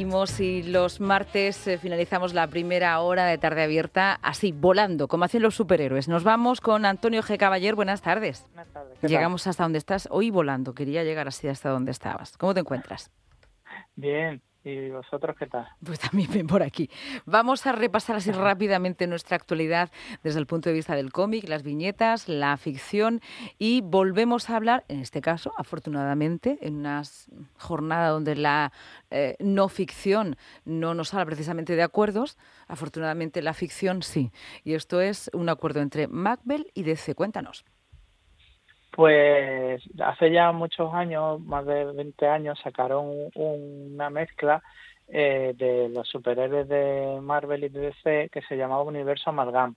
seguimos y los martes eh, finalizamos la primera hora de tarde abierta así, volando, como hacen los superhéroes. Nos vamos con Antonio G. Caballer. Buenas tardes. Buenas tardes. Llegamos hasta donde estás. Hoy volando. Quería llegar así hasta donde estabas. ¿Cómo te encuentras? Bien. ¿Y vosotros qué tal? Pues también por aquí. Vamos a repasar así rápidamente nuestra actualidad desde el punto de vista del cómic, las viñetas, la ficción y volvemos a hablar, en este caso, afortunadamente, en una jornada donde la eh, no ficción no nos habla precisamente de acuerdos, afortunadamente la ficción sí. Y esto es un acuerdo entre Macbeth y DC. Cuéntanos. Pues hace ya muchos años, más de 20 años, sacaron una mezcla eh, de los superhéroes de Marvel y DC que se llamaba Universo Amalgam.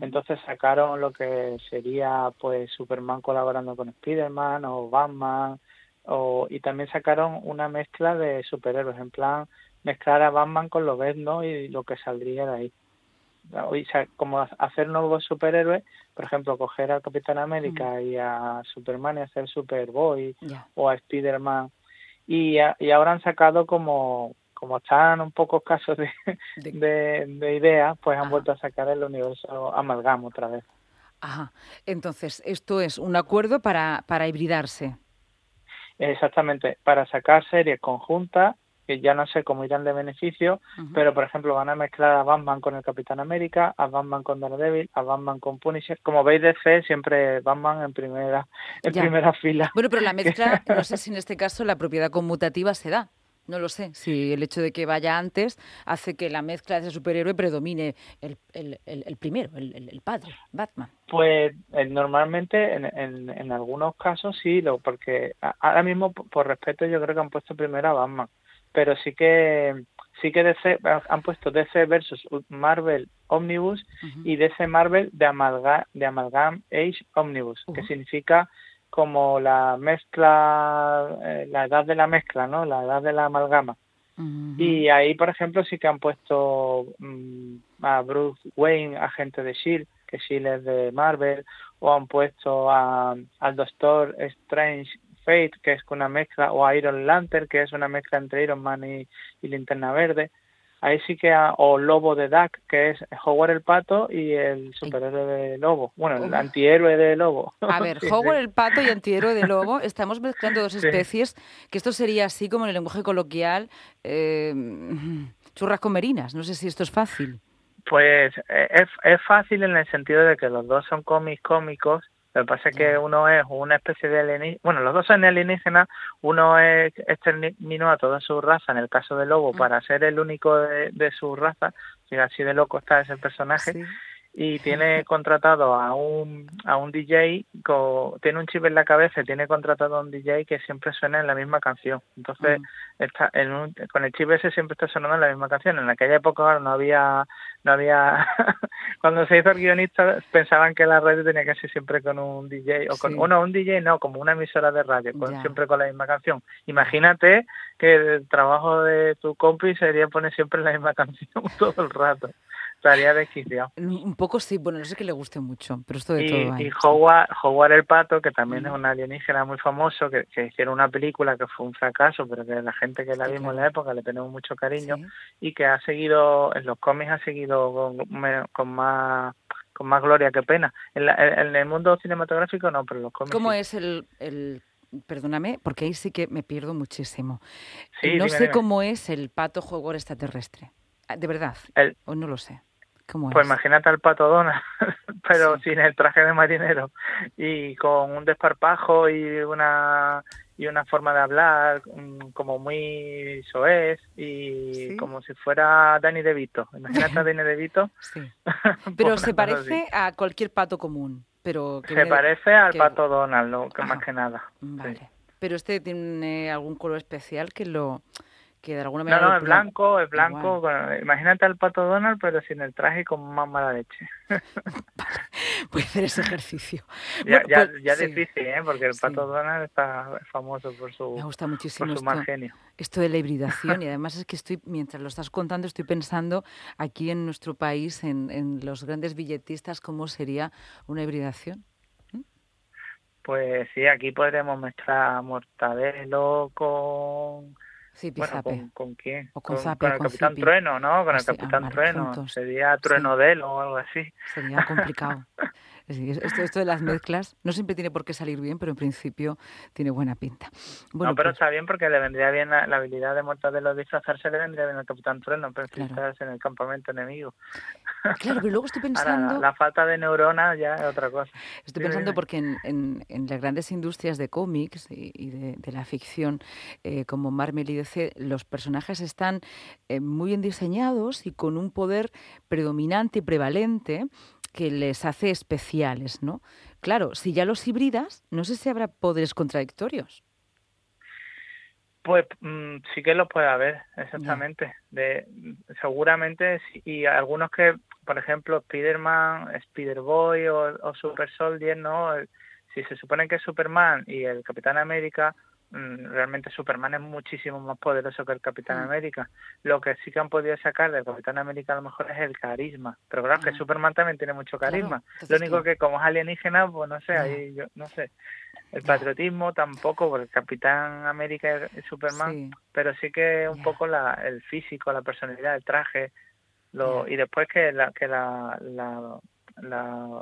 Entonces sacaron lo que sería pues Superman colaborando con Spider-Man o Batman o, y también sacaron una mezcla de superhéroes, en plan mezclar a Batman con Lobezno y lo que saldría de ahí como hacer nuevos superhéroes, por ejemplo, coger al Capitán América mm. y a Superman y hacer Superboy o a Spider-Man. Y, y ahora han sacado como como están un pocos casos de, de, ideas, pues han vuelto a sacar el universo amalgam otra vez. Ajá. Entonces, esto es un acuerdo para, para hibridarse. Exactamente, para sacar series conjuntas que ya no sé cómo irán de beneficio, pero por ejemplo van a mezclar a Batman con el Capitán América, a Batman con Daredevil, a Batman con Punisher. Como veis de fe, siempre Batman en primera, en primera fila. Bueno, pero la mezcla, no sé si en este caso la propiedad conmutativa se da. No lo sé, si el hecho de que vaya antes hace que la mezcla de ese superhéroe predomine el, el, el, primero, el, padre, Batman. Pues eh, normalmente en, en, en, algunos casos sí, lo, porque ahora mismo por respeto yo creo que han puesto primero a Batman pero sí que sí que DC, han puesto DC versus Marvel Omnibus y DC Marvel de, Amalgam, de Amalgam Age Omnibus, que significa como la mezcla, eh, la edad de la mezcla, ¿no? La edad de la amalgama. Y ahí, por ejemplo, sí que han puesto mm, a Bruce Wayne, agente de S.H.I.E.L.D., que S.H.I.E.L.D. es de Marvel, o han puesto a, al Doctor Strange Fate, que es una mezcla, o Iron Lantern, que es una mezcla entre Iron Man y, Linterna Verde. Ahí sí que, o Lobo de Duck, que es Howard el Pato y el superhéroe de Lobo. Bueno, el antihéroe de Lobo. A ver, Howard el Pato y antihéroe de Lobo, estamos mezclando dos especies, que esto sería así como en el lenguaje coloquial, eh, churras con merinas. No sé si esto es fácil. Pues eh, es, es fácil en el sentido de que los dos son cómics cómicos lo que pasa es que uno es una especie de alienígena, bueno, los dos son alienígenas, uno es exterminó a toda su raza, en el caso de Lobo, para ser el único de, su raza, si así de loco está ese personaje, y tiene contratado a un, a un DJ, tiene un chip en la cabeza y tiene contratado a un DJ que siempre suena en la misma canción. Entonces, está en con el chip ese siempre está sonando en la misma canción. En aquella época no había, no había, cuando se hizo el guionista pensaban que la radio tenía que ser siempre con un DJ, o con, uno un DJ no, como una emisora de radio, siempre con la misma canción. Imagínate que el trabajo de tu compi sería poner siempre la misma canción todo el rato. Estaría desquiciado. Un poco sí, bueno, no sé que le guste mucho, pero esto de y, todo. Y Howard, Howard, el Pato, que también es un alienígena muy famoso, que, hicieron una película que fue un fracaso, pero que la gente que la vimos en la época le tenemos mucho cariño y que ha seguido, en los cómics ha seguido con, más con más gloria que pena. En, en, el mundo cinematográfico no, pero en los cómics. ¿Cómo es el, el perdóname, porque ahí sí que me pierdo muchísimo. no sé cómo es el pato jugador extraterrestre. Ah, de verdad. o no lo sé pues imagínate al pato Donald, pero sin el traje de marinero y con un desparpajo y una y una forma de hablar mm, como muy soez y como si fuera Danny DeVito. Imagínate a Danny DeVito. Sí. Pero se parece a cualquier pato común. pero Se parece al pato Donald, ¿no? que más que nada. Vale. Pero este tiene algún color especial que lo de alguna manera... No, no, es blanco, es blanco. imagínate al pato Donald, pero sin el traje y con más mala leche. Voy a hacer ese ejercicio. ya, ya, pues, ya difícil, ¿eh? Porque el pato Donald está famoso por su, Me gusta muchísimo por su mal genio. Esto de la hibridación, y además es que estoy, mientras lo estás contando, estoy pensando aquí en nuestro país, en, en los grandes billetistas, cómo sería una hibridación. ¿Mm? Pues sí, aquí podríamos mezclar mortadelo con bueno, ¿con, ¿con, quién? O con, con, con el Capitán Trueno, ¿no? Con el Capitán Trueno. Sería Trueno de él o algo así. Sería complicado. Esto, esto de las mezclas no siempre tiene por qué salir bien, pero en principio tiene buena pinta. Bueno, no, pero pues está bien porque le vendría bien la, habilidad de Mortadelo de disfrazarse, le vendría bien al Capitán Trueno, pero claro. en el campamento enemigo. Claro, pero luego estoy pensando... la, falta de neuronas ya es otra cosa. Estoy pensando porque en, en, las grandes industrias de cómics y, de, la ficción, eh, como Marvel y DC, los personajes están eh, muy bien diseñados y con un poder predominante y prevalente que les hace especiales, ¿no? Claro, si ya los hibridas, no sé si habrá poderes contradictorios. Pues mm, sí que lo puede haber, exactamente. De, seguramente, y algunos que, por ejemplo, Spiderman, Spider-Boy o, o Super Soldier, ¿no? Si se supone que es Superman y el Capitán América, realmente Superman es muchísimo más poderoso que el Capitán mm. América. Lo que sí que han podido sacar del Capitán América a lo mejor es el carisma. Pero claro, que Superman también tiene mucho carisma. lo único que como es alienígena, pues no sé, ahí yo no sé. El patriotismo tampoco, porque el Capitán América y Superman, pero sí que un poco la, el físico, la personalidad, el traje, lo, y después que la, que la, la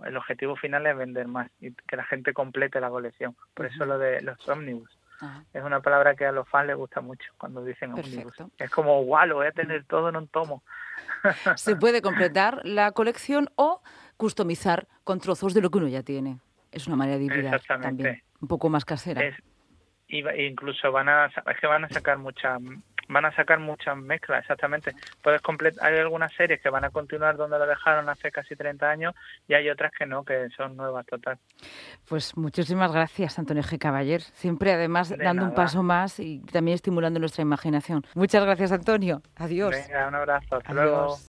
el objetivo final es vender más y que la gente complete la colección. Por eso lo de los ómnibus. Es una palabra que a los fans les gusta mucho cuando dicen ómnibus. Es como, guau, lo voy a tener todo en un tomo. Se puede completar la colección o customizar con trozos de lo que uno ya tiene. Es una manera de hibridar también, un poco más casera. Es, incluso van a, es que van a sacar muchas van a sacar muchas mezclas, exactamente. Puedes hay algunas series que van a continuar donde lo dejaron hace casi 30 años y hay otras que no, que son nuevas total. Pues muchísimas gracias, Antonio G. Caballer. Siempre, además, dando un paso más y también estimulando nuestra imaginación. Muchas gracias, Antonio. Adiós. Venga, un abrazo. Hasta luego.